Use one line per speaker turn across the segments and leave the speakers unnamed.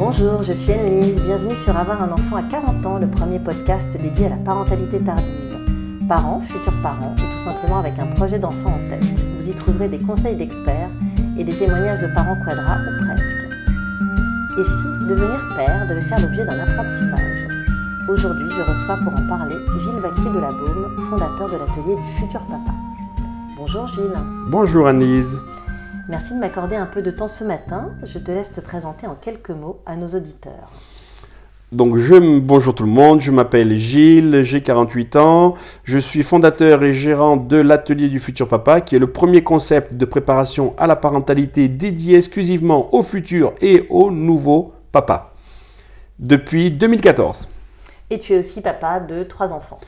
Bonjour, je suis Anne-Lise, bienvenue sur Avoir un enfant à 40 ans, le premier podcast dédié à la parentalité tardive. Parents, futurs parents, ou tout simplement avec un projet d'enfant en tête, vous y trouverez des conseils d'experts et des témoignages de parents quadras ou presque. Et si devenir père devait faire l'objet d'un apprentissage? Aujourd'hui, je reçois pour en parler Gilles Vaquier de la Baume, fondateur de l'atelier du futur papa. Bonjour Gilles.
Bonjour Anne-Lise.
Merci de m'accorder un peu de temps ce matin. Je te laisse te présenter en quelques mots à nos auditeurs.
Donc je, bonjour tout le monde, je m'appelle Gilles, j'ai 48 ans, je suis fondateur et gérant de l'atelier du futur papa qui est le premier concept de préparation à la parentalité dédié exclusivement au futur et au nouveau papa depuis 2014.
Et tu es aussi papa de trois enfants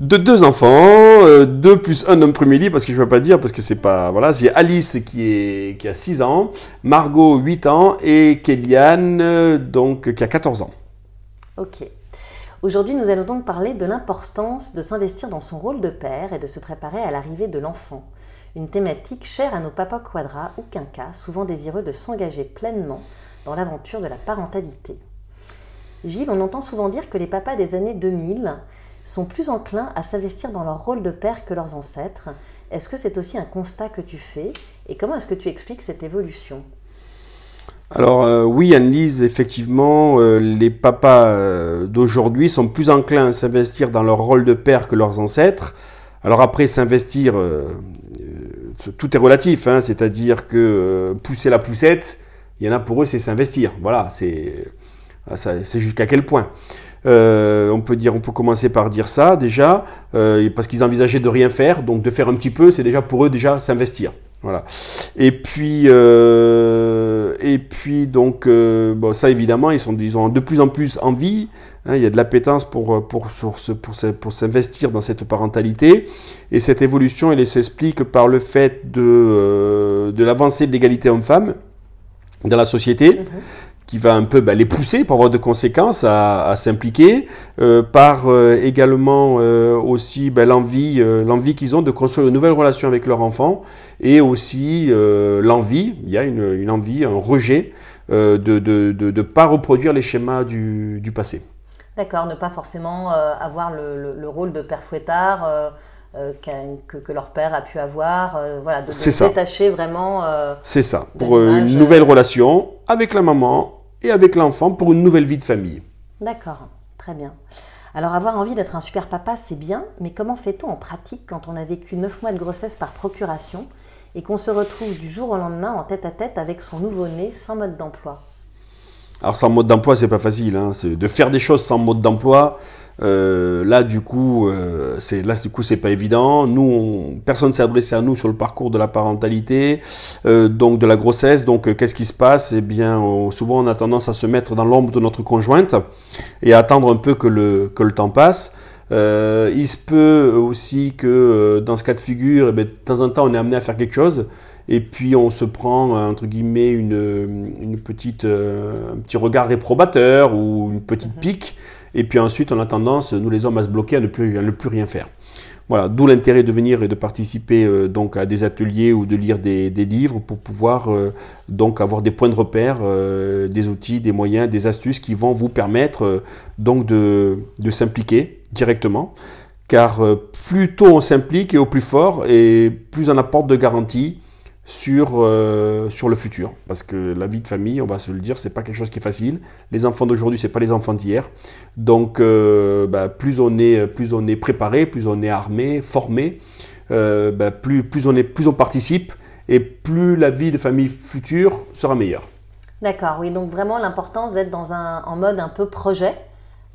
de deux enfants, euh, deux plus un homme premier lit, parce que je ne peux pas dire, parce que c'est pas. Voilà, c'est Alice qui, est, qui a 6 ans, Margot 8 ans et Kéliane euh, donc, qui a 14 ans.
Ok. Aujourd'hui, nous allons donc parler de l'importance de s'investir dans son rôle de père et de se préparer à l'arrivée de l'enfant. Une thématique chère à nos papas quadras ou quinquas, souvent désireux de s'engager pleinement dans l'aventure de la parentalité. Gilles, on entend souvent dire que les papas des années 2000 sont plus enclins à s'investir dans leur rôle de père que leurs ancêtres. Est-ce que c'est aussi un constat que tu fais Et comment est-ce que tu expliques cette évolution?
Alors euh, oui, Anne-Lise, effectivement, euh, les papas euh, d'aujourd'hui sont plus enclins à s'investir dans leur rôle de père que leurs ancêtres. Alors après, s'investir, tout est relatif, hein, c'est-à-dire que pousser la poussette, il y en a pour eux, c'est s'investir. Voilà, c'est jusqu'à quel point? Euh, on peut dire, on peut commencer par dire ça déjà, euh, parce qu'ils envisageaient de rien faire, donc de faire un petit peu, c'est déjà pour eux déjà s'investir. Voilà. Et puis, euh, et puis donc, ça évidemment, ils, sont, ont de plus en plus envie. Hein, il y a de l'appétence pour, pour, pour, pour s'investir dans cette parentalité. Et cette évolution, elle s'explique par le fait de, de l'avancée de l'égalité homme-femme dans la société. Mm-hmm qui va un peu ben, les pousser pour avoir de conséquences à, s'impliquer, euh, par euh, également euh, aussi ben, l'envie, l'envie qu'ils ont de construire une nouvelle relation avec leur enfant, et aussi l'envie, il y a une, envie, un rejet de ne de, de, pas reproduire les schémas du, du passé.
D'accord, ne pas forcément avoir le, le, rôle de père fouettard. que, que, leur père a pu avoir, voilà, de, de se détacher vraiment.
C'est ça, pour une nouvelle relation avec la maman, et avec l'enfant pour une nouvelle vie de famille.
D'accord, très bien. Alors avoir envie d'être un super papa, c'est bien, mais comment fait-on en pratique quand on a vécu 9 mois de grossesse par procuration et qu'on se retrouve du jour au lendemain en tête à tête avec son nouveau-né sans mode d'emploi?
Alors sans mode d'emploi, c'est pas facile. Hein. De faire des choses sans mode d'emploi, euh, là, du coup, euh, c'est là, du coup, c'est pas évident. Nous, on, personne s'est adressé à nous sur le parcours de la parentalité, euh, donc de la grossesse. Donc, qu'est-ce qui se passe? Eh bien, souvent, on a tendance à se mettre dans l'ombre de notre conjointe et à attendre un peu que le que le temps passe. il se peut aussi que dans ce cas de figure, eh de temps en temps, on est amené à faire quelque chose et puis on se prend entre guillemets une, une petite, un petit regard réprobateur ou une petite mhm. pique et puis ensuite, on a tendance, nous les hommes, à se bloquer, à ne plus, ne plus rien faire. Voilà, d'où l'intérêt de venir et de participer euh, donc à des ateliers ou de lire des, livres pour pouvoir euh, donc avoir des points de repère, euh, des outils, des moyens, des astuces qui vont vous permettre donc de, de s'impliquer directement. Car plus tôt on s'implique et au plus fort, et plus on apporte de garanties sur, euh, sur le futur. Parce que la vie de famille, on va se le dire, c'est pas quelque chose qui est facile. Les enfants d'aujourd'hui, c'est pas les enfants d'hier. Donc, euh, bah, plus, on est, plus on est préparé, plus on est armé, formé, euh, bah, plus, plus, on est, plus on participe et plus la vie de famille future sera meilleure.
D'accord, oui, donc vraiment l'importance d'être dans un en mode un peu projet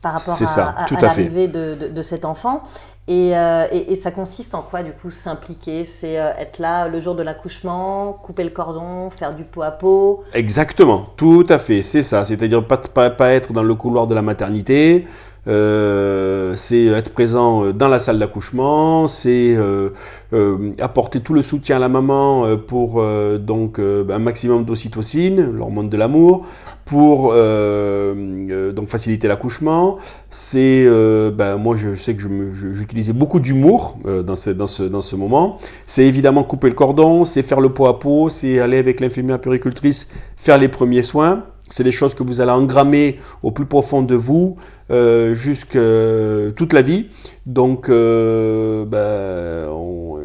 par rapport à, l'arrivée de, de, cet enfant. Euh, et, ça consiste en quoi, du coup, s'impliquer? C'est euh, être là le jour de l'accouchement, couper le cordon, faire du pot à pot?
Exactement, tout à fait, c'est ça. C'est-à-dire pas, pas, pas, être dans le couloir de la maternité, euh, c'est être présent dans la salle d'accouchement, c'est euh, euh, apporter tout le soutien à la maman pour donc un maximum d'ocytocine, l'hormone de l'amour, pour donc faciliter l'accouchement. C'est ben, moi je sais que j'utilisais beaucoup d'humour dans, ce, dans, ce, dans ce moment. C'est évidemment couper le cordon, c'est faire le pot à pot, c'est aller avec l'infirmière péricultrice faire les premiers soins C'est des choses que vous allez engrammer au plus profond de vous euh, jusque euh, toute la vie. Donc, euh, ben,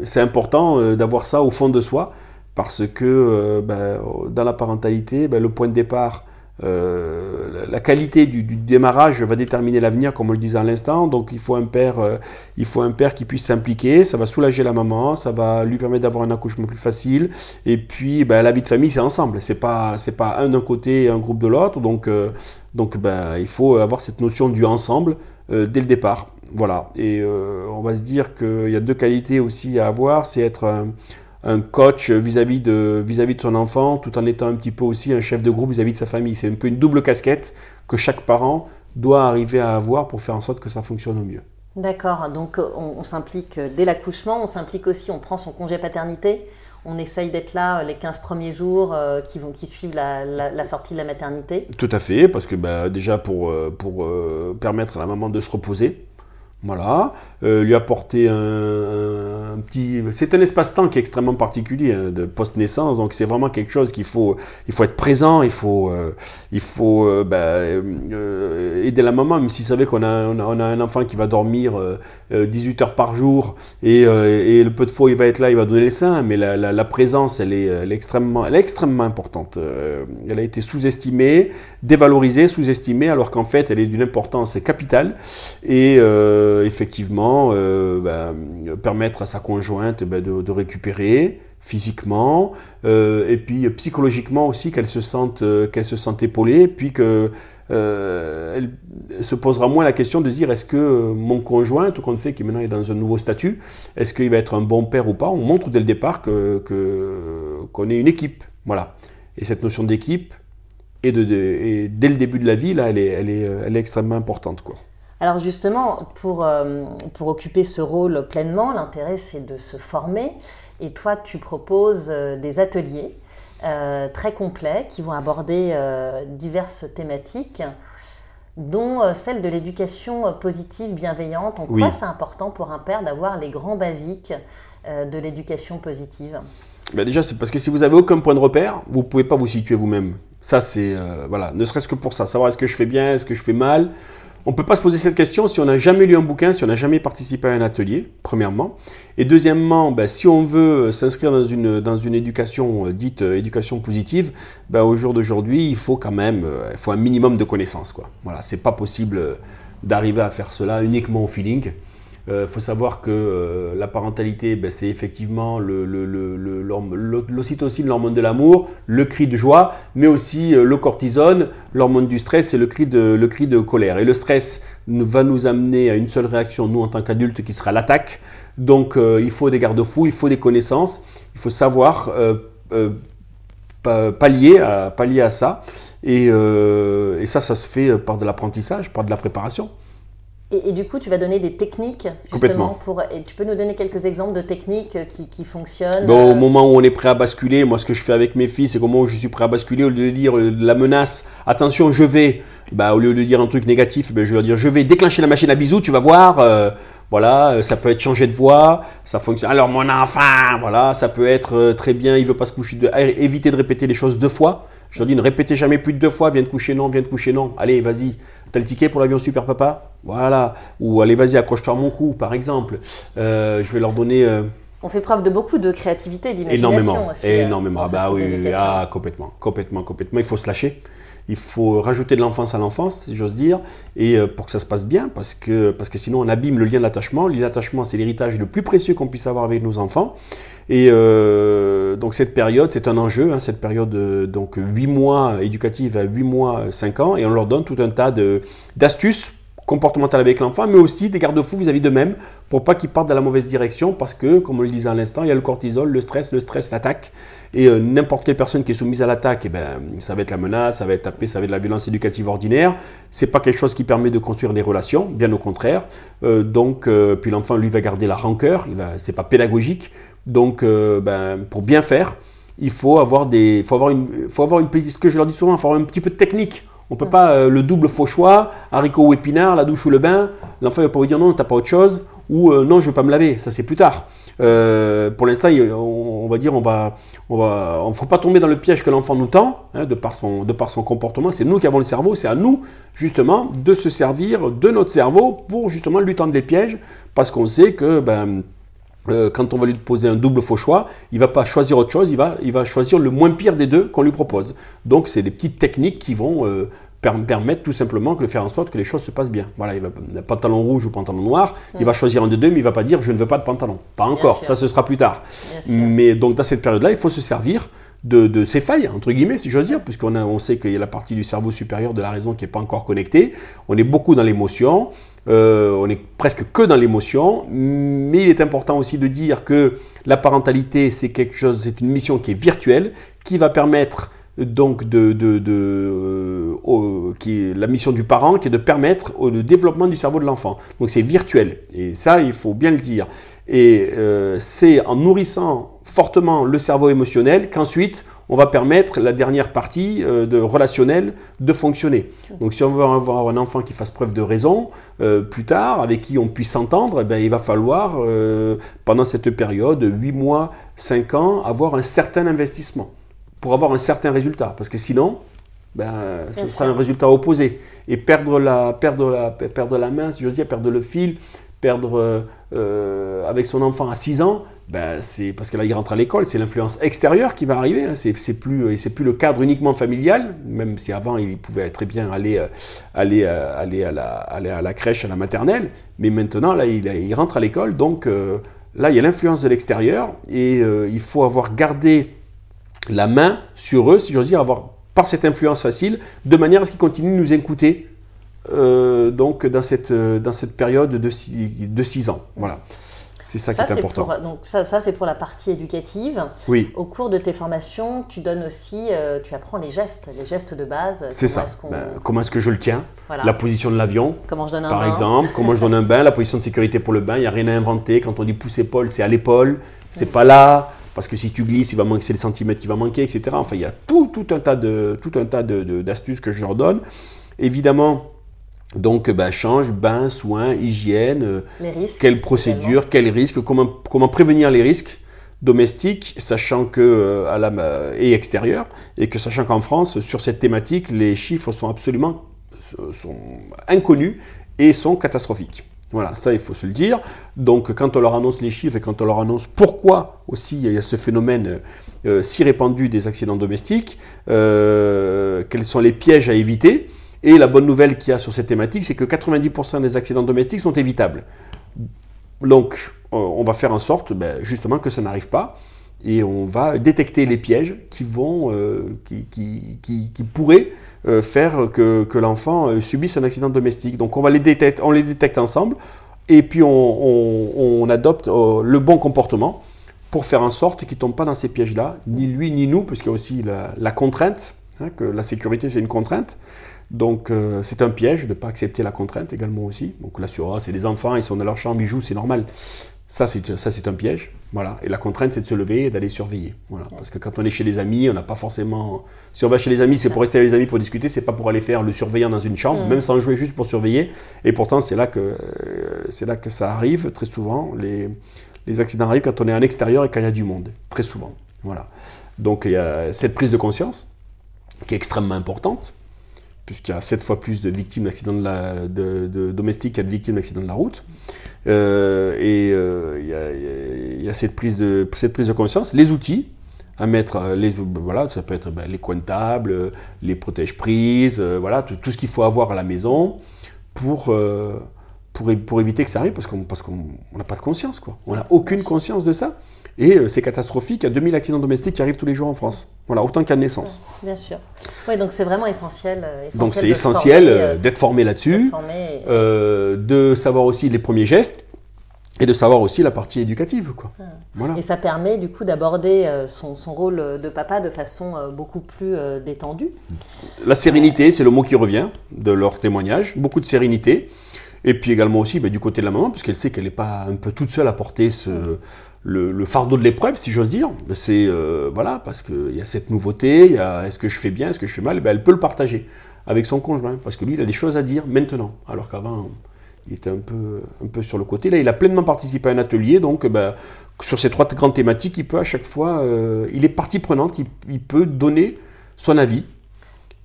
c'est important euh, d'avoir ça au fond de soi parce que ben, dans la parentalité, ben, le point de départ, euh, la qualité du, démarrage va déterminer l'avenir, comme on le disait à l'instant. Donc, il faut un père, euh, il faut un père qui puisse s'impliquer. Ça va soulager la maman, ça va lui permettre d'avoir un accouchement plus facile. Et puis, ben, la vie de famille, c'est ensemble. C'est pas, c'est pas un d'un côté et un groupe de l'autre. Donc, euh, donc, ben, il faut avoir cette notion du ensemble dès le départ. Voilà. Et on va se dire qu'il y a deux qualités aussi à avoir, c'est être un, coach vis-à-vis de, vis-à-vis de son enfant, tout en étant un petit peu aussi un chef de groupe vis-à-vis de sa famille. C'est un peu une double casquette que chaque parent doit arriver à avoir pour faire en sorte que ça fonctionne au mieux.
D'accord, donc on, on s'implique dès l'accouchement, on s'implique aussi, on prend son congé paternité, on essaye d'être là euh, les 15 premiers jours euh, qui, vont, qui suivent la, la- la sortie de la maternité.
Tout à fait, parce que bah, déjà pour, euh, pour euh, permettre à la maman de se reposer, voilà, euh, lui apporter un, petit... C'est un espace-temps qui est extrêmement particulier hein, de post-naissance, donc c'est vraiment quelque chose qu'il faut, il faut être présent, il faut, euh, il faut euh, euh, aider la maman, même s'il savait qu'on a, on a, un enfant qui va dormir euh, euh, 18 heures par jour et, et le peu de fois il va être là, il va donner les seins, mais la, la, présence, elle est, extrêmement, elle est extrêmement importante. Elle a été sous-estimée, dévalorisée, sous-estimée, alors qu'en fait, elle est d'une importance capitale. Et effectivement, euh, ben, permettre à sa conjointe ben, de, récupérer physiquement euh, et puis psychologiquement aussi qu'elle se sente euh, qu'elle se épaulée puis que euh, elle, se posera moins la question de dire est-ce que mon conjoint tout compte fait qui maintenant est dans un nouveau statut est-ce qu'il va être un bon père ou pas on montre dès le départ que qu'on est une équipe. Voilà. Et cette notion d'équipe et, de, de- et dès le début de la vie là elle est elle est, elle est extrêmement importante quoi
Alors justement, pour, euh, pour occuper ce rôle pleinement, l'intérêt c'est de se former. Et toi, tu proposes euh, des ateliers euh, très complets qui vont aborder euh, diverses thématiques, dont celle de l'éducation positive bienveillante. En
Oui.
quoi c'est important pour un père d'avoir les grands basiques de l'éducation positive?
Ben déjà, c'est parce que si vous avez aucun point de repère, vous pouvez pas vous situer vous-même. Ça, c'est euh, voilà, ne serait-ce que pour ça, savoir est-ce que je fais bien, est-ce que je fais mal. On peut pas se poser cette question si on n'a jamais lu un bouquin, si on n'a jamais participé à un atelier, premièrement. Et deuxièmement, ben, si on veut s'inscrire dans une, dans une éducation euh, dite euh, éducation positive, ben, au jour d'aujourd'hui, il faut quand même, euh, il faut un minimum de connaissances. Quoi. Voilà, c'est pas possible d'arriver à faire cela uniquement au feeling. Il Euh, faut savoir que euh, la parentalité, ben, c'est effectivement l'ocytocine, l'hormone de l'amour, le cri de joie, mais aussi euh, le cortisone, l'hormone du stress et le cri, de, colère. Et le stress va nous amener à une seule réaction, nous en tant qu'adultes, qui sera l'attaque. Donc il faut des garde-fous, il faut des connaissances, il faut savoir pa- pallier, à, ça. Et ça, ça se fait par de l'apprentissage, par de la préparation.
Et, et du coup, tu vas donner des techniques justement pour. Et tu peux nous donner quelques exemples de techniques qui, qui fonctionnent
Bon, au
euh,
moment où on est prêt à basculer, moi ce que je fais avec mes filles, c'est qu'au moment où je suis prêt à basculer, au lieu de dire euh, la menace, attention, je vais, bah, au lieu de dire un truc négatif, ben, je vais leur dire je vais déclencher la machine à bisous, tu vas voir. euh, voilà, euh, ça peut être changer de voix, ça fonctionne. Alors mon enfant, voilà, ça peut être euh, très bien, il veut pas se coucher, de... ah, éviter de répéter les choses deux fois. Je leur dis ne répétez jamais plus de deux fois, viens te coucher non, viens te coucher non. Allez, vas-y, t'as le ticket pour l'avion super papa Voilà. Ou allez, vas-y, accroche-toi à mon cou, par exemple. Euh, je vais leur donner. euh,
On fait preuve de beaucoup de créativité, d'imagination
Énormément,
aussi. euh,
énormément. Ah bah oui, ah, complètement, complètement, complètement. Il faut se lâcher. Il faut rajouter de l'enfance à l'enfance, si j'ose dire, et euh, pour que ça se passe bien, parce que, parce que sinon on abîme le lien d'attachement. Le lien d'attachement, c'est l'héritage le plus précieux qu'on puisse avoir avec nos enfants. Et euh, donc cette période, c'est un enjeu, hein, cette période euh, donc 8 mois éducative à 8 mois, 5 ans, et on leur donne tout un tas d'astuces comportementales avec l'enfant, mais aussi des garde-fous vis-à-vis d'eux-mêmes pour pas qu'ils partent dans la mauvaise direction, parce que, comme on le disait à l'instant, il y a le cortisol, le stress, le stress, l'attaque, et euh, n'importe quelle personne qui est soumise à l'attaque, eh ben, ça va être la menace, ça va être tapé, ça va être la violence éducative ordinaire. C'est pas quelque chose qui permet de construire des relations, bien au contraire. Euh, donc, euh, puis l'enfant lui va garder la rancœur, il va, c'est pas pédagogique. Donc, ben, pour bien faire, il faut avoir des, faut avoir une, faut avoir une petite, ce que je leur dis souvent, il faut avoir un petit peu de technique. On peut pas euh, le double faux choix, haricot ou épinard, la douche ou le bain. L'enfant il va pas vous dire non, t'as pas autre chose, ou euh, non, je vais pas me laver, ça c'est plus tard. Euh, pour l'instant, on, va dire, on va, on va, on faut pas tomber dans le piège que l'enfant nous tend, hein, de par son, de par son comportement. C'est nous qui avons le cerveau, c'est à nous justement de se servir de notre cerveau pour justement lui tendre les pièges, parce qu'on sait que ben euh, quand on va lui poser un double faux choix, il va pas choisir autre chose, il va, il va choisir le moins pire des deux qu'on lui propose. Donc c'est des petites techniques qui vont euh, permettre tout simplement de faire en sorte que les choses se passent bien. Voilà, il va pantalon rouge ou pantalon noir, il va choisir un des deux, mais il va pas dire je ne veux pas de pantalon. Pas encore, ça ce sera plus tard. Mais donc dans cette période-là, il faut se servir de, de, ces failles, entre guillemets, si j'ose dire, puisqu'on on sait qu'il y a la partie du cerveau supérieur de la raison qui n'est pas encore connectée. On est beaucoup dans l'émotion. Euh, on est presque que dans l'émotion, mais il est important aussi de dire que la parentalité, c'est quelque chose, c'est une mission qui est virtuelle, qui va permettre donc de, euh, la mission du parent, qui est de permettre le développement du cerveau de l'enfant. Donc c'est virtuel, et ça, il faut bien le dire. Et euh, c'est en nourrissant fortement le cerveau émotionnel qu'ensuite on va permettre la dernière partie euh, de relationnel de fonctionner. Donc si on veut avoir un enfant qui fasse preuve de raison euh, plus tard, avec qui on puisse s'entendre, eh ben, il va falloir pendant cette période, 8 mois, 5 ans, avoir un certain investissement pour avoir un certain résultat. Parce que sinon, ben, ce sera un résultat opposé. Et perdre la, perdre la, perdre la main, si j'ose dire, perdre le fil, perdre euh, avec son enfant à 6 ans, ben, c'est parce que là il rentre à l'école, c'est l'influence extérieure qui va arriver. Hein. C'est, plus, c'est plus le cadre uniquement familial, même si avant il pouvait très bien aller, euh, aller, euh, aller, à, la, crèche, à la maternelle. Mais maintenant, là, il, rentre à l'école, donc là il y a l'influence de l'extérieur et il faut avoir gardé la main sur eux, si j'ose dire, avoir par cette influence facile, de manière à ce qu'ils continuent de nous écouter euh, donc dans cette, euh, dans cette période de 6 ans. Voilà. C'est ça, qui est, important.
donc ça, ça c'est pour la partie éducative.
Oui.
Au cours de tes formations, tu donnes aussi, euh, tu apprends les gestes, les gestes de base.
C'est ça. Ben, comment est-ce que je le tiens? La position de l'avion.
Comment je donne un
Par exemple, comment je donne un bain, la position de sécurité pour le bain. Il n'y a rien à inventer. Quand on dit pouce épaule, c'est à l'épaule. C'est pas là parce que si tu glisses, il va manquer, c'est les centimètres qui va manquer, etc. Enfin, il y a tout, tout un tas de, tout un tas de, d'astuces que je leur donne. Évidemment, donc, bah, change, bain, soins, hygiène, euh,
les risques,
quelle procédure, quels risques, comment, comment prévenir les risques domestiques, sachant que euh, à la, et extérieurs, et que sachant qu'en France, sur cette thématique, les chiffres sont absolument sont inconnus et sont catastrophiques. Voilà, ça il faut se le dire. Donc quand on leur annonce les chiffres et quand on leur annonce pourquoi aussi il y a ce phénomène euh, si répandu des accidents domestiques, euh, quels sont les pièges à éviter. Et la bonne nouvelle qu'il y a sur cette thématique, c'est que 90% des accidents domestiques sont évitables. Donc euh, on va faire en sorte ben, justement que ça n'arrive pas et on va détecter les pièges qui vont, qui, qui, pourraient euh, faire que, l'enfant euh, subisse un accident domestique. Donc on, va les détecte, on les détecte ensemble et puis on, adopte euh, le bon comportement pour faire en sorte qu'il ne tombe pas dans ces pièges-là, ni lui ni nous, puisqu'il y a aussi la, la contrainte, hein, que la sécurité c'est une contrainte. Donc c'est un piège de ne pas accepter la contrainte également aussi. Donc là sur c'est des enfants, ils sont dans leur chambre, ils jouent, c'est normal. Ça, c'est un piège. Voilà. Et la contrainte, c'est de se lever et d'aller surveiller. Voilà. Parce que quand on est chez les amis, on n'a pas forcément. Si on va chez les amis, c'est pour rester avec les amis pour discuter, c'est pas pour aller faire le surveillant dans une chambre, mm. même sans jouer, juste pour surveiller. Et pourtant, c'est là, que, c'est là que ça arrive très souvent. Les, les accidents arrivent quand on est en extérieur et quand il y a du monde. Très souvent. Voilà. Donc, il y a cette prise de conscience qui est extrêmement importante puisqu'il y a 7 fois plus de victimes d'accidents de, de, de domestiques a de victimes d'accidents de la route. Euh, et euh, il y, a cette prise, de, cette prise de conscience. Les outils à mettre, euh, les, voilà, ça peut être ben, les comptables, les protèges-prises, voilà, tout, ce qu'il faut avoir à la maison pour, pour, pour éviter que ça arrive, parce qu'on n'a pas de conscience. Quoi. On n'a aucune conscience de ça. Et euh, c'est catastrophique, il y a 2000 accidents domestiques qui arrivent tous les jours en France. Voilà, autant qu'à naissance.
Bien sûr. Oui, donc c'est vraiment essentiel.
Euh, donc c'est essentiel euh, d'être formé là-dessus, de savoir aussi les premiers gestes et de savoir aussi la partie éducative. Quoi. Ah.
Voilà. Et ça permet du coup d'aborder son, son, rôle de papa de façon beaucoup plus détendue.
La sérénité, c'est le mot qui revient de leur témoignage, beaucoup de sérénité. Et puis également aussi bah, du côté de la maman, puisqu'elle sait qu'elle n'est pas un peu toute seule à porter le, fardeau de l'épreuve, si j'ose dire. C'est euh, voilà, parce qu'il y a cette nouveauté, il y a est-ce que je fais bien, est-ce que je fais mal, ben, elle peut le partager avec son conjoint, parce que lui, il a des choses à dire maintenant, alors qu'avant, Il était un peu, un peu sur le côté. Là, il a pleinement participé à un atelier, donc ben, sur ces trois grandes thématiques, il peut à chaque fois, euh, il est partie prenante, il, peut donner son avis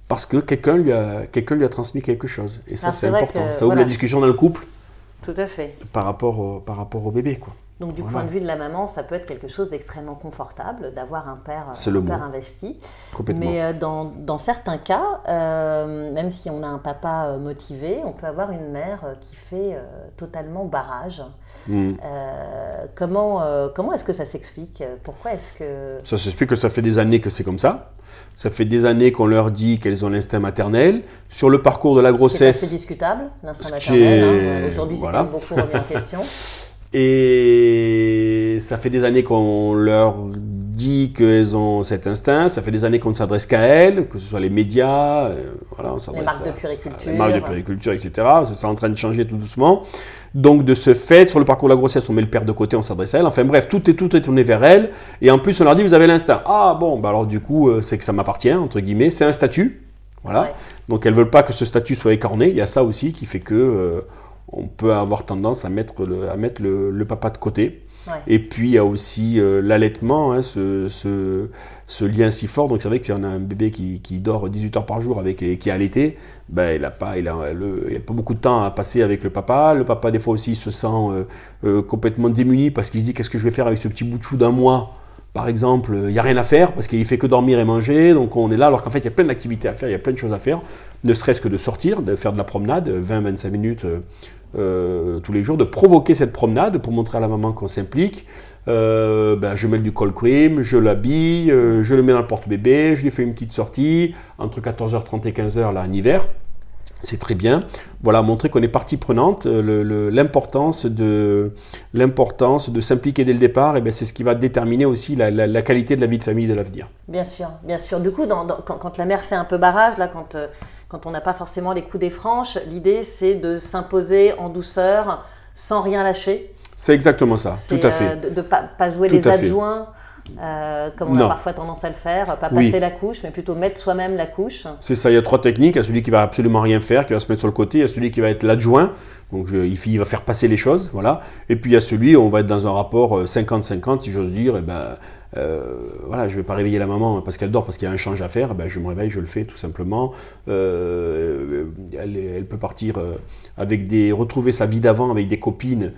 parce que quelqu'un lui, a, quelqu'un lui a transmis quelque chose. Et ça, c'est important. ça ouvre la discussion dans le couple.
Tout à fait.
Par rapport au, par rapport au bébé, quoi.
Donc du point de vue de la maman, ça peut être quelque chose d'extrêmement confortable d'avoir un père, un père investi. Mais euh, dans, dans, certains cas, euh, même si on a un papa euh, motivé, on peut avoir une mère qui fait totalement barrage. Hmm. comment comment est-ce que ça s'explique? Pourquoi est-ce que...
Ça s'explique que ça fait des années que c'est comme ça. Ça fait des années qu'on leur dit qu'elles ont l'instinct maternel. Sur le parcours de la grossesse...
C'est discutable, l'instinct maternel. Hein. Aujourd'hui, c'est quand même beaucoup remis en question.
Et ça fait des années qu'on leur dit qu'elles ont cet instinct, ça fait des années qu'on ne s'adresse qu'à elles, que ce soit les médias, euh,
voilà, on les marques de puriculture,
les marques de puriculture, etc. C'est en train de changer tout doucement. Donc de ce fait, sur le parcours de la grossesse, on met le père de côté, on s'adresse à elle. Enfin bref, tout est tout est tourné vers elle. Et en plus, on leur dit vous avez l'instinct. Ah bon, bah alors du coup, euh, c'est que ça m'appartient entre guillemets. C'est un statut, voilà. Donc elles veulent pas que ce statut soit écorné. Il y a ça aussi qui fait que euh, on peut avoir tendance à mettre le, à mettre le, papa de côté. Et puis il y a aussi euh, l'allaitement, hein, ce, ce, lien si fort. Donc c'est vrai que si on a un bébé qui, qui, dort 18 heures par jour avec, et qui est allaité, ben, il n'a pas, il a, pas beaucoup de temps à passer avec le papa. Le papa des fois aussi se sent euh, euh, complètement démuni parce qu'il se dit qu'est-ce que je vais faire avec ce petit bout de chou d'un mois? Par exemple, il n'y a rien à faire parce qu'il fait que dormir et manger, donc on est là alors qu'en fait il y a plein d'activités à faire, il y a plein de choses à faire, ne serait-ce que de sortir, de faire de la promenade, 20-25 minutes euh, tous les jours, de provoquer cette promenade pour montrer à la maman qu'on s'implique. Euh, ben, je mets du cold cream, je l'habille, euh, je le mets dans le porte-bébé, je lui fais une petite sortie entre 14h30 et 15h là en hiver. C'est très bien. Voilà, montrer qu'on est partie prenante, l'importance de l'importance de s'impliquer dès le départ, et ben c'est ce qui va déterminer aussi la, qualité de la vie de famille de l'avenir.
Bien sûr, bien sûr. Du coup, quand, quand, la mère fait un peu barrage, là, quand quand on n'a pas forcément les coups des franches, l'idée c'est de s'imposer en douceur sans rien lâcher.
C'est exactement ça, tout à fait.
Euh, de ne pas, jouer les adjoints. Euh, comme on a parfois tendance à le faire, pas passer la couche, mais plutôt mettre soi-même la couche.
C'est ça, il y a trois techniques. Il y a celui qui va absolument rien faire, qui va se mettre sur le côté. Il y a celui qui va être l'adjoint, donc il va faire passer les choses, voilà. Et puis il y a celui où on va être dans un rapport 50-50, euh, si j'ose dire. Et ben, euh, voilà, je ne vais pas réveiller la maman parce qu'elle dort, parce qu'il y a un change à faire, ben, je me réveille, je le fais tout simplement. Euh, elle, peut partir euh, avec des, retrouver sa vie d'avant avec des copines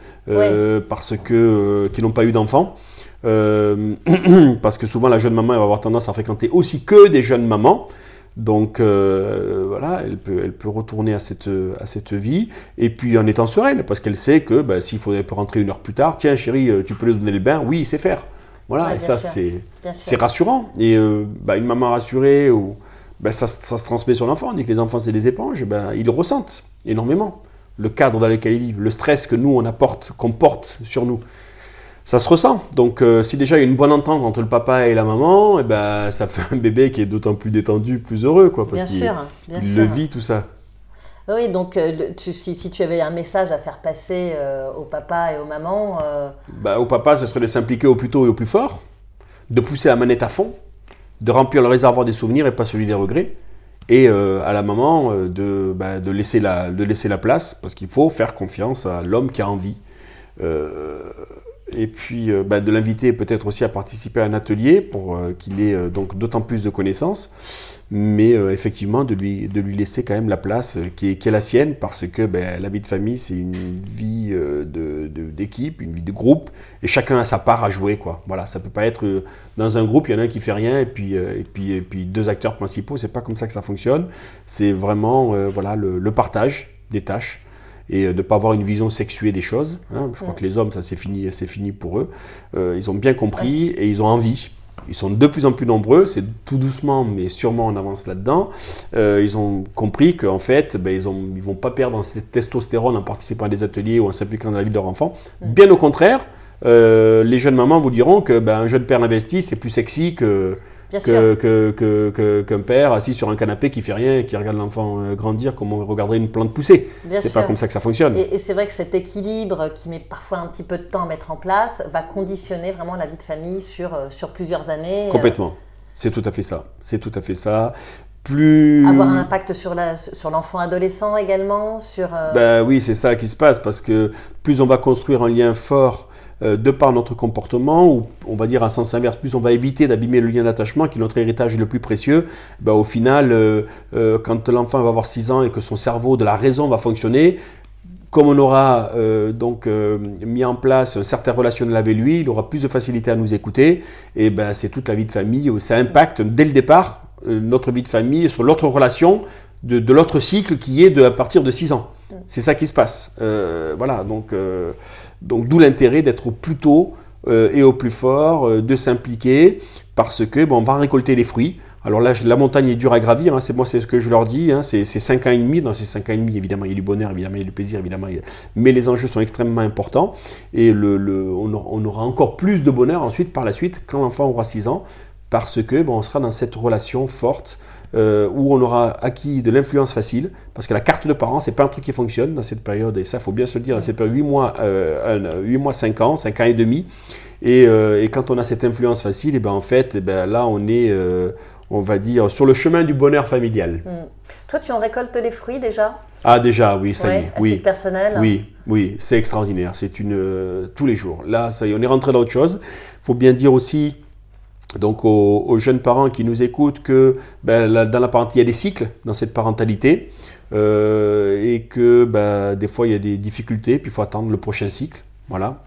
parce que qui n'ont pas eu d'enfants. parce que souvent la jeune maman elle va avoir tendance à fréquenter aussi que des jeunes mamans. Donc voilà, elle peut, elle peut retourner à cette, à cette vie, et puis en étant sereine, parce qu'elle sait que ben, s'il faudrait rentrer une heure plus tard, tiens chérie, tu peux lui donner le bain, oui, il sait faire. Voilà, et ça, c'est rassurant. Et euh, bah, une maman rassurée, ou, bah, ça, ça, se transmet sur l'enfant. On dit que les enfants, c'est des éponges. Bah, ils ressentent énormément. Le cadre dans lequel ils vivent, le stress que nous, on apporte, qu'on porte sur nous, ça se ressent. Donc, euh, si déjà il y a une bonne entente entre le papa et la maman, et ben, ça fait un bébé qui est d'autant plus détendu, plus heureux, quoi, parce qu'il le vit tout ça.
Oui, donc euh, si, tu avais un message à faire passer euh, au papa et aux mamans. Euh,
bah, au papa, ce serait de s'impliquer au plus tôt et au plus fort, de pousser la manette à fond, de remplir le réservoir des souvenirs et pas celui des regrets. Et à la maman de, bah, de, laisser la, de laisser la place, parce qu'il faut faire confiance à l'homme qui a envie et puis euh, bah, de l'inviter peut-être aussi à participer à un atelier pour euh, qu'il ait euh, donc d'autant plus de connaissances, mais effectivement de lui, de lui laisser quand même la place qui est, la sienne parce que ben, la vie de famille c'est une vie d'équipe, de, une vie de groupe et chacun a sa part à jouer quoi. Voilà, ça peut pas être dans un groupe il y en a un qui fait rien et puis et puis et puis deux acteurs principaux, c'est pas comme ça que ça fonctionne. C'est vraiment voilà le partage des tâches et euh, de ne pas avoir une vision sexuée des choses. Hein. Je crois que les hommes, ça c'est fini, c'est fini pour eux. Euh, ils ont bien compris et ils ont envie. Ils sont de plus en plus nombreux, c'est tout doucement, mais sûrement on avance là-dedans. Euh, ils ont compris qu'en fait, ben, ils ne ils vont pas perdre cette testostérone en participant à des ateliers ou en s'impliquant dans la vie de leur enfant. Bien au contraire, les jeunes mamans vous diront que ben, un jeune père investi, c'est plus sexy que, qu'un que, que, père assis sur un canapé qui fait rien et qui regarde l'enfant euh, grandir comme on regarderait une plante pousser. C'est pas comme ça que ça fonctionne.
Et, c'est vrai que cet équilibre qui met parfois un petit peu de temps à mettre en place va conditionner vraiment la vie de famille sur, euh, sur plusieurs années.
Euh. Complètement. C'est tout à fait ça. C'est tout à fait ça plus...
Avoir un impact sur l'enfant adolescent également, sur... euh,
Ben oui, c'est ça qui se passe, parce que plus on va construire un lien fort euh, de par notre comportement, ou on va dire à sens inverse, plus on va éviter d'abîmer le lien d'attachement, qui est notre héritage le plus précieux, ben au final, euh, euh, quand l'enfant va avoir 6 ans et que son cerveau de la raison va fonctionner, comme on aura donc mis en place un certain relationnel avec lui, il aura plus de facilité à nous écouter, et ben c'est toute la vie de famille, ça impacte dès le départ notre vie de famille sur l'autre relation de, de l'autre cycle qui est de, à partir de 6 ans. C'est ça qui se passe. Euh, voilà, donc, euh, donc d'où l'intérêt d'être au plus tôt euh, et au plus fort, de s'impliquer, parce que bon, on va récolter les fruits. Alors là, la montagne est dure à gravir, hein, c'est moi c'est ce que je leur dis, hein, c'est 5 ans et demi, dans ces 5 ans et demi, évidemment, il y a du bonheur, évidemment, il y a du plaisir, évidemment, mais les enjeux sont extrêmement importants, et le- on, aura, on aura encore plus de bonheur ensuite, par la suite, quand l'enfant aura 6 ans, parce que bon, on sera dans cette relation forte, euh, où on aura acquis de l'influence facile, parce que la carte de parents, c'est pas un truc qui fonctionne dans cette période, et ça, faut bien se le dire, dans cette période 8 mois, euh, un- 8 mois, 5 ans, 5 ans et demi, et, euh, et quand on a cette influence facile, et ben en fait, ben, là, on est, euh, on va dire, sur le chemin du bonheur familial.
hmm. Toi, tu en récoltes les fruits déjà?
Ah déjà, oui, ça y est,
à
oui.
titre personnel
Oui, oui, c'est extraordinaire. C'est une tous les jours. Là, ça y est, on est rentré dans autre chose. Il faut bien dire aussi, donc aux, jeunes parents qui nous écoutent, que ben, dans la parentalité, il y a des cycles dans cette parentalité, euh, et que ben, des fois il y a des difficultés, puis il faut attendre le prochain cycle, voilà.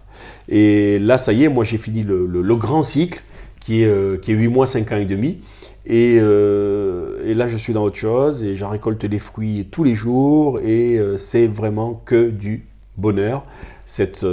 Et là, ça y est, moi j'ai fini le, grand cycle qui est, euh, qui est 8 mois, 5 ans et demi. Et, euh, et là, je suis dans autre chose et j'en récolte les fruits tous les jours et c'est vraiment que du bonheur. Cette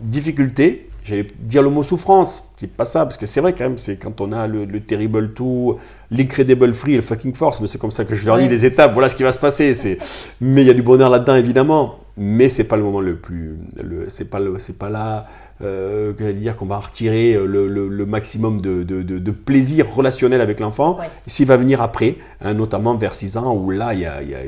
difficulté, j'allais dire le mot souffrance, c'est pas ça, parce que c'est vrai quand même, c'est quand on a le, le terrible tout, l'incredible free et le fucking force, mais c'est comme ça que je leur dis
Ouais.
les étapes, voilà ce qui va se passer. C'est, mais il y a du bonheur là-dedans évidemment, mais c'est pas le moment le plus, le, c'est pas le, c'est pas là. Euh, dire qu'on va retirer le, le- le maximum de, de- de- de plaisir relationnel avec l'enfant.
Ouais.
S'il va venir après, hein, notamment vers 6 ans, où là, il y a, il y a-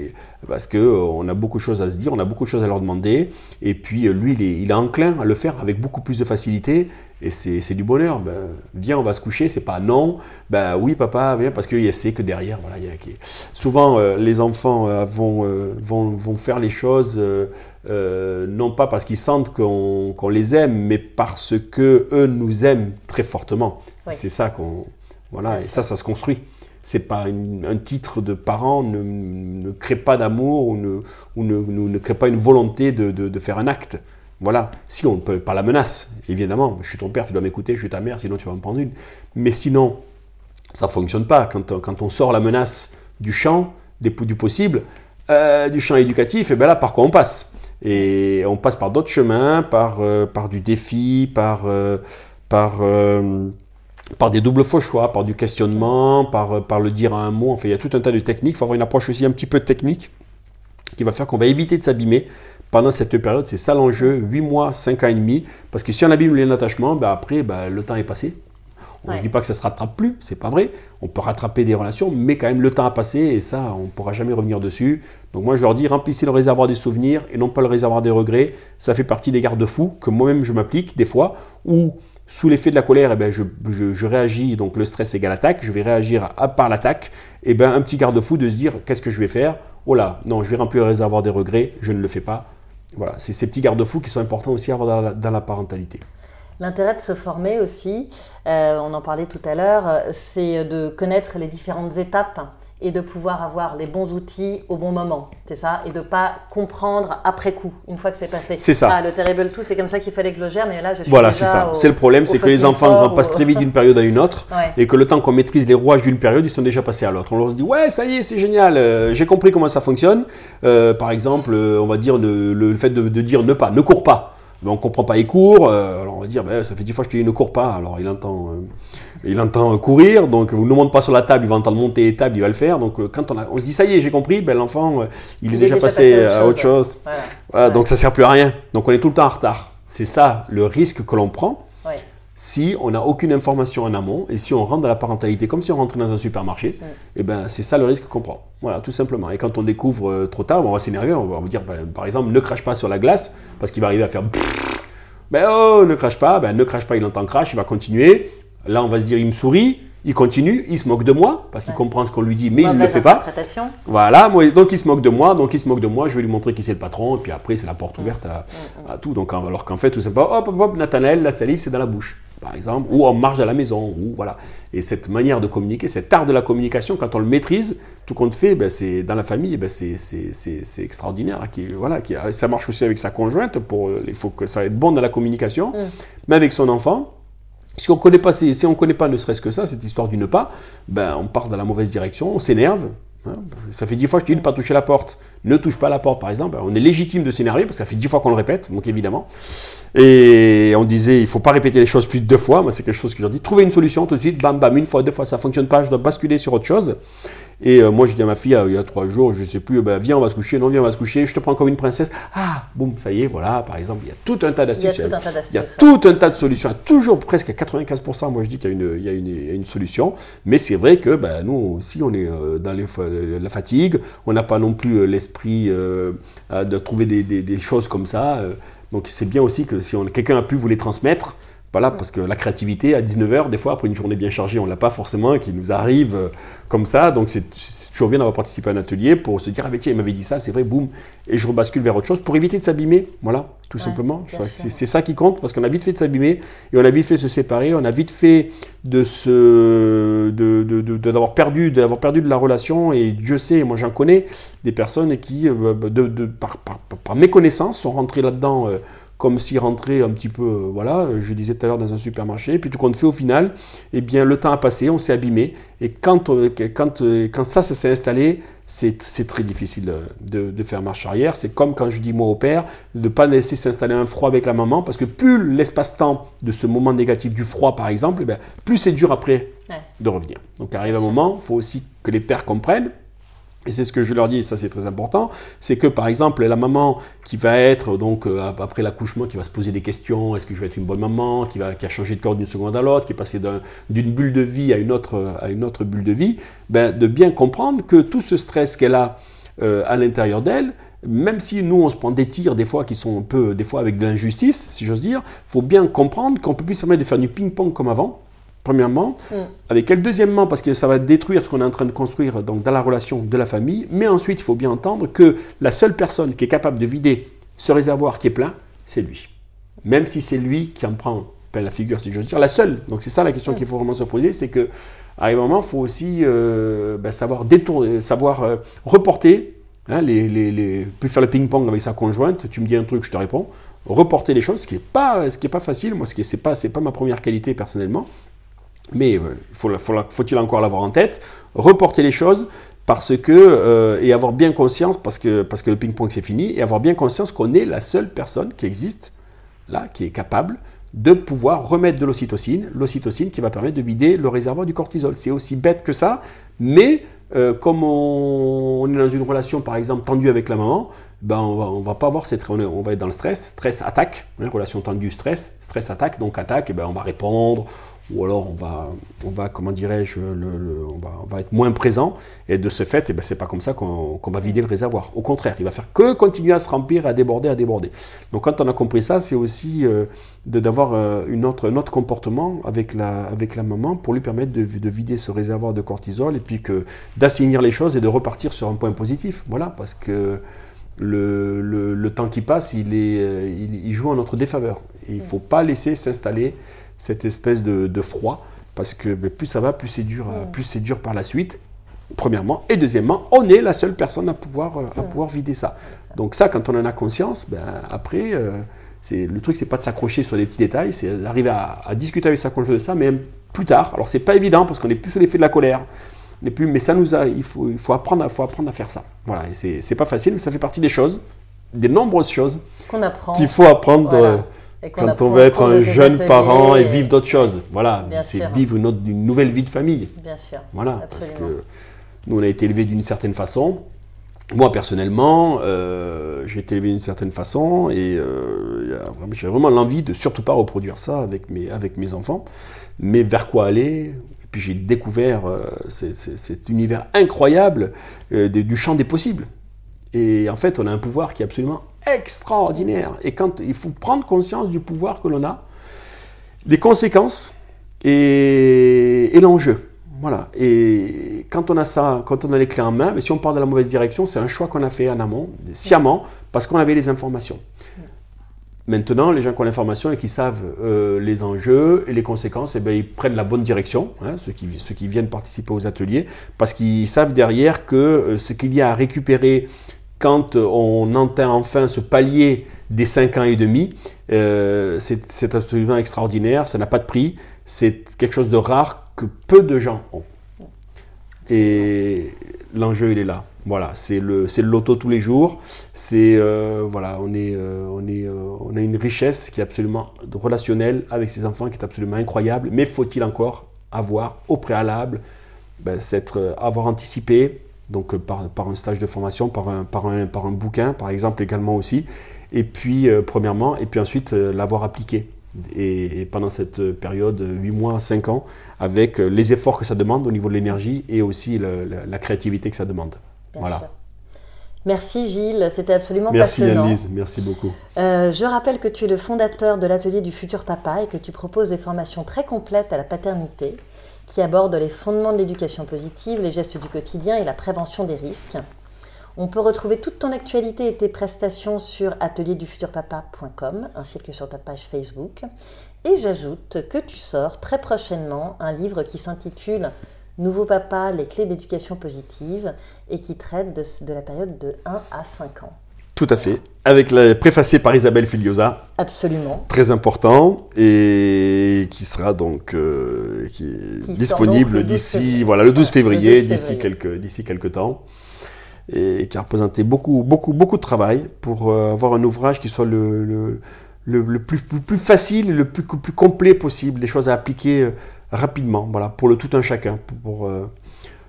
parce que euh, on a beaucoup de choses à se dire, on a beaucoup de choses à leur demander, et puis euh, lui, il est, il est enclin à le faire avec beaucoup plus de facilité, et c'est du bonheur. Ben, viens, on va se coucher, c'est pas non, ben oui, papa, viens, parce qu'il sait que derrière, voilà, il y a, qui- souvent euh, les enfants euh, vont, euh, vont, vont faire les choses. non pas parce qu'ils sentent qu'on qu'on les aime, mais parce que eux nous aiment très fortement.
Oui.
C'est ça qu'on voilà, et ça, ça se construit. C'est pas une- un titre de parent ne, ne crée pas d'amour ou, ne, ou ne, ne- ne crée pas une volonté de, de- de faire un acte. Voilà. Si on peut par la menace, évidemment. Je suis ton père, tu dois m'écouter. Je suis ta mère, sinon tu vas me prendre une. Mais sinon, ça fonctionne pas. Quand, on- sort la menace du champ, du possible, euh, du champ éducatif, et ben là, par quoi on passe? Et on passe par d'autres chemins, par, euh, du défi, par, euh, par, des doubles faux par du questionnement, par, par le dire à un mot. Enfin, il y a tout un tas de techniques. Il faut avoir une approche aussi un petit peu technique qui va faire qu'on va éviter de s'abîmer pendant cette période. C'est ça l'enjeu, 8 mois, 5 ans et demi. Parce que si on abîme le lien d'attachement, ben après, ben, le temps est passé. Je ne dis pas que ça se rattrape plus, c'est pas vrai. On peut rattraper des relations, mais quand même le temps a passé et ça, on ne pourra jamais revenir dessus. Donc moi, je leur dis, remplissez le réservoir des souvenirs et non pas le réservoir des regrets. Ça fait partie des garde-fous que moi-même je m'applique des fois, où sous l'effet de la colère, eh ben, je, je- je réagis, donc le stress égale attaque, je vais réagir à, part l'attaque, et ben, un petit garde-fou de se dire, qu'est-ce que je vais faire? Oh là, non, je vais remplir le réservoir des regrets, je ne le fais pas. Voilà, c'est ces petits garde-fous qui sont importants aussi à avoir dans la- parentalité.
L'intérêt de se former aussi, euh, on en parlait tout à l'heure, euh, c'est de connaître les différentes étapes et de pouvoir avoir les bons outils au bon moment, c'est ça, et de pas comprendre après coup, une fois que c'est passé.
C'est ça.
Ah, le terrible tout, c'est comme ça qu'il fallait que je le gère, mais là je suis
Voilà, c'est ça. C'est le problème, c'est que les enfants
fort
passent très vite d'une période à une autre.
Ouais.
Et que le temps qu'on maîtrise les rouages d'une période, ils sont déjà passés à l'autre. On leur dit ouais, ça y est, c'est génial, euh, j'ai compris comment ça fonctionne. Euh, par exemple, euh, on va dire ne- le, fait de, de dire ne pas, ne cours pas. Mais on comprend pas, il court. euh, alors on va dire, ben, ça fait dix fois que je te dis ne cours pas. Alors il entend, il entend courir. Donc vous ne monte pas sur la table, il va entendre monter les tables, il va le faire. Donc euh, quand on, a, on se dit ça y est, j'ai compris, ben, l'enfant, euh, il, est déjà, passé, à autre chose.
Voilà.
Voilà,
Ouais.
Donc ça sert plus à rien. Donc on est tout le temps en retard. C'est ça le risque que l'on prend
Ouais.
si on n'a aucune information en amont et si on rentre dans la parentalité comme si on rentrait dans un supermarché, et ben c'est ça le risque qu'on prend. Voilà, tout simplement. Et quand on découvre euh, trop tard, on va s'énerver, on va on va dire ben, par exemple ne crache pas sur la glace parce qu'il va arriver à faire ben oh ne crache pas, ben ne crache pas, il entend crash, il va continuer. Là on va se dire il me sourit, il continue, il se moque de moi, parce qu'il
Ouais.
comprend ce qu'on lui dit, mais il ne le fait pas. Voilà, moi, donc il se moque de moi, donc il se moque de moi, je vais lui montrer qui c'est le patron, et puis après c'est la porte ouverte à, à tout. Donc, en- alors qu'en fait, tout simplement, hop, hop, hop, Nathanaël, la salive, c'est dans la bouche, par exemple, ou on marche à la maison, ou voilà. Et cette manière de communiquer, cet art de la communication, quand on le maîtrise, tout compte fait, ben, c'est dans la famille, ben, c'est, extraordinaire. Qui, voilà, qui, ça marche aussi avec sa conjointe, pour, il faut que ça être bon dans la communication, mais avec son enfant. Si on connaît pas, si on connaît pas ne serait-ce que ça, cette histoire du ne pas, ben on part dans la mauvaise direction, on s'énerve. hein. Ça fait dix fois que je te dis ne pas toucher la porte. Ne touche pas la porte, par exemple. Ben, on est légitime de s'énerver parce que ça fait dix fois qu'on le répète, donc évidemment. Et on disait, il faut pas répéter les choses plus de deux fois. Moi, c'est quelque chose que je dis. Trouvez une solution tout de suite, bam, bam, une fois, deux fois, ça fonctionne pas, je dois basculer sur autre chose. Et euh, moi, je dis à ma fille, euh, il y a trois jours, je sais plus, ben, viens, on va se coucher, non, viens, on va se coucher, je te prends comme une princesse. Ah, boum, ça y est, voilà, par exemple, il y a tout un tas
Il y a
d'astuces.
tout un tas d'astuces.
Il y a tout un tas de solutions. Toujours presque à 95%, moi je dis qu'il y a une, y y a solution. Mais c'est vrai que ben, nous aussi, on est euh, dans les la fatigue. On n'a pas non plus euh, l'esprit euh, de trouver des, des- des choses comme ça. euh. Donc c'est bien aussi que si quelqu'un a pu vous les transmettre, voilà, parce que la créativité à 19h, des fois, après une journée bien chargée, on l'a pas forcément, qui nous arrive euh, comme ça. Donc c'est toujours bien d'avoir participé à un atelier pour se dire, ah mais tiens, il m'avait dit ça, c'est vrai, boum, et je rebascule vers autre chose pour éviter de s'abîmer. Voilà, tout
Ouais,
simplement. C'est ça qui compte, parce qu'on a vite fait de s'abîmer, et on a vite fait de se séparer, on a vite fait de se, de, de- de- de- d'avoir perdu, d'avoir perdu de la relation, et Dieu sait, moi j'en connais des personnes qui, euh, de, de- par, par, par méconnaissance, sont rentrées là-dedans. euh, comme s'ils rentraient un petit peu, euh, voilà, euh, je disais tout à l'heure dans un supermarché, puis tout compte fait au final, eh bien le temps a passé, on s'est abîmé, et quand, euh, quand, quand ça, ça s'est installé, c'est très difficile de, de faire marche arrière. C'est comme quand je dis moi au père, de ne pas laisser s'installer un froid avec la maman, parce que plus l'espace-temps de ce moment négatif du froid, par exemple, eh bien, plus c'est dur après
Ouais.
de revenir. Donc arrive un moment, il faut aussi que les pères comprennent. Et c'est ce que je leur dis, et ça c'est très important, c'est que par exemple la maman qui va être donc euh, ap- après l'accouchement, qui va se poser des questions, est-ce que je vais être une bonne maman, qui, va, qui a changé de corps d'une seconde à l'autre, qui est passée d'un- d'une bulle de vie à une autre à une autre bulle de vie, ben, de bien comprendre que tout ce stress qu'elle a euh, à l'intérieur d'elle, même si nous on se prend des tirs des fois qui sont un peu des fois avec de l'injustice, si j'ose dire, faut bien comprendre qu'on peut plus se permettre de faire du ping-pong comme avant. Premièrement,
Mm.
avec elle. Deuxièmement, parce que ça va détruire ce qu'on est en train de construire donc, dans la relation de la famille. Mais ensuite, il faut bien entendre que la seule personne qui est capable de vider ce réservoir qui est plein, c'est lui. Même si c'est lui qui en prend la figure, si j'ose dire, la seule. Donc c'est ça la question qu'il faut vraiment se poser, c'est que à un moment, il faut aussi euh, ben, savoir détourner, savoir euh, reporter. hein, les, les, les- plus faire le ping-pong avec sa conjointe, tu me dis un truc, je te réponds. Reporter les choses, ce qui n'est pas, ce qui est pas facile. Moi, ce qui est, c'est pas, pas ma première qualité personnellement. Mais euh, faut-il encore l'avoir en tête? Reporter les choses parce que euh, et avoir bien conscience parce que parce que le ping-pong c'est fini et avoir bien conscience qu'on est la seule personne qui existe là qui est capable de pouvoir remettre de l'ocytocine, l'ocytocine qui va permettre de vider le réservoir du cortisol. C'est aussi bête que ça, mais euh, comme on, est dans une relation par exemple tendue avec la maman, ben on va, on va pas cette, on, va être dans le stress, stress attaque, hein, relation tendue stress, stress attaque, donc attaque, et ben on va répondre, ou alors on va, on va comment dirais-je, on, on va être moins présent, et de ce fait, eh ben, c'est pas comme ça qu'on va vider le réservoir. Au contraire, il va faire que continuer à se remplir, à déborder, à déborder. Donc quand on a compris ça, c'est aussi euh, d'avoir euh, autre, un autre comportement avec la, avec la maman pour lui permettre de, de vider ce réservoir de cortisol et puis d'assainir les choses et de repartir sur un point positif. Voilà, parce que le, le- temps qui passe, il, est, euh, il, joue en notre défaveur. Il ne faut pas laisser s'installer cette espèce de, de froid, parce que ben, plus ça va, plus c'est dur, euh, plus c'est dur par la suite. Premièrement, et deuxièmement, on est la seule personne à pouvoir, euh, à pouvoir vider ça. Donc ça, quand on en a conscience, ben, après, euh, c'est le truc, c'est pas de s'accrocher sur les petits détails, c'est d'arriver à, à discuter avec sa conjointe de ça, mais même plus tard. Alors c'est pas évident parce qu'on est plus sous l'effet de la colère. On est plus, mais ça nous a, il faut, il faut apprendre, à- faut apprendre à faire ça. Voilà, et c'est c'est pas facile, mais ça fait partie des choses, des nombreuses choses
Qu'on apprend.
qu'il faut apprendre.
Voilà.
euh,
et
quand on
au
être un jeune parent et vivre d'autres choses. Voilà, c'est vivre une, autre- une nouvelle vie de famille.
Bien sûr.
Voilà, parce que nous, on a été élevés d'une certaine façon. Moi, personnellement, euh, j'ai été élevé d'une certaine façon et euh, j'ai vraiment l'envie de surtout pas reproduire ça avec mes, avec mes enfants. Mais vers quoi aller? Et puis j'ai découvert euh, cet univers incroyable euh, du champ des possibles. Et en fait, on a un pouvoir qui est absolument extraordinaire. Et quand il faut prendre conscience du pouvoir que l'on a, des conséquences et, et l'enjeu. Voilà. Et quand on a ça, quand on a les clés en main, mais si on part dans la mauvaise direction, c'est un choix qu'on a fait en amont, sciemment, parce qu'on avait les informations. Maintenant, les gens qui ont l'information et qui savent euh, les enjeux et les conséquences, eh bien, ils prennent la bonne direction, hein, ceux, qui, ceux, qui, viennent participer aux ateliers, parce qu'ils savent derrière que euh, ce qu'il y a à récupérer quand on entend enfin ce palier des 5 ans et demi, euh, c'est absolument extraordinaire, ça n'a pas de prix, c'est quelque chose de rare que peu de gens ont. Et l'enjeu, il est là. Voilà, c'est le, loto tous les jours. C'est euh, voilà, on euh, euh, a une richesse qui est absolument relationnelle avec ces enfants qui est absolument incroyable. Mais faut-il encore avoir au préalable, ben, avoir anticipé, donc par, par, un stage de formation, par un, par un, par un bouquin, par exemple également aussi. Et puis premièrement, et puis ensuite l'avoir appliqué. Et, pendant cette période, 8 mois, 5 ans, avec les efforts que ça demande au niveau de l'énergie et aussi la créativité que ça demande voilà.
Merci Gilles, c'était absolument
merci
passionnant.
Merci Anne-Lise, merci beaucoup.
Euh, je rappelle que tu es le fondateur de l'atelier du futur papa et que tu proposes des formations très complètes à la paternité qui abordent les fondements de l'éducation positive, les gestes du quotidien et la prévention des risques. On peut retrouver toute ton actualité et tes prestations sur atelierdufuturpapa.com ainsi que sur ta page Facebook. Et j'ajoute que tu sors très prochainement un livre qui s'intitule Nouveau Papa, les clés d'éducation positive, et qui traite de, la période de 1 à 5 ans.
Tout à fait. Avec la, préfacé par Isabelle Filiosa.
Absolument.
Très important et qui sera donc euh, qui disponible d'ici voilà le 12 février, d'ici quelques d'ici quelques temps et qui a représenté beaucoup beaucoup beaucoup de travail pour euh, avoir un ouvrage qui soit le, le, le, plus, plus, facile le plus, plus complet possible, des choses à appliquer euh, rapidement, voilà, pour le tout un chacun. Pour,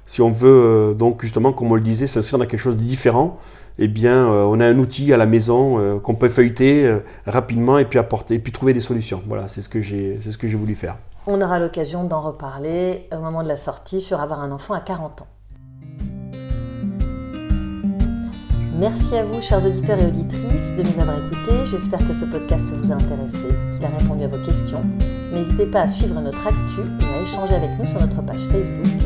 si on veut, donc justement, comme on le disait, s'inscrire dans quelque chose de différent, eh bien, euh, on a un outil à la maison qu'on peut feuilleter rapidement et puis apporter, et puis trouver des solutions. Voilà, c'est ce que j'ai, voulu faire.
On aura l'occasion d'en reparler au moment de la sortie sur avoir un enfant à 40 ans. Merci à vous, chers auditeurs et auditrices, de nous avoir écoutés. J'espère que ce podcast vous a intéressé, qu'il a répondu à vos questions. N'hésitez pas à suivre notre actu et à échanger avec nous sur notre page Facebook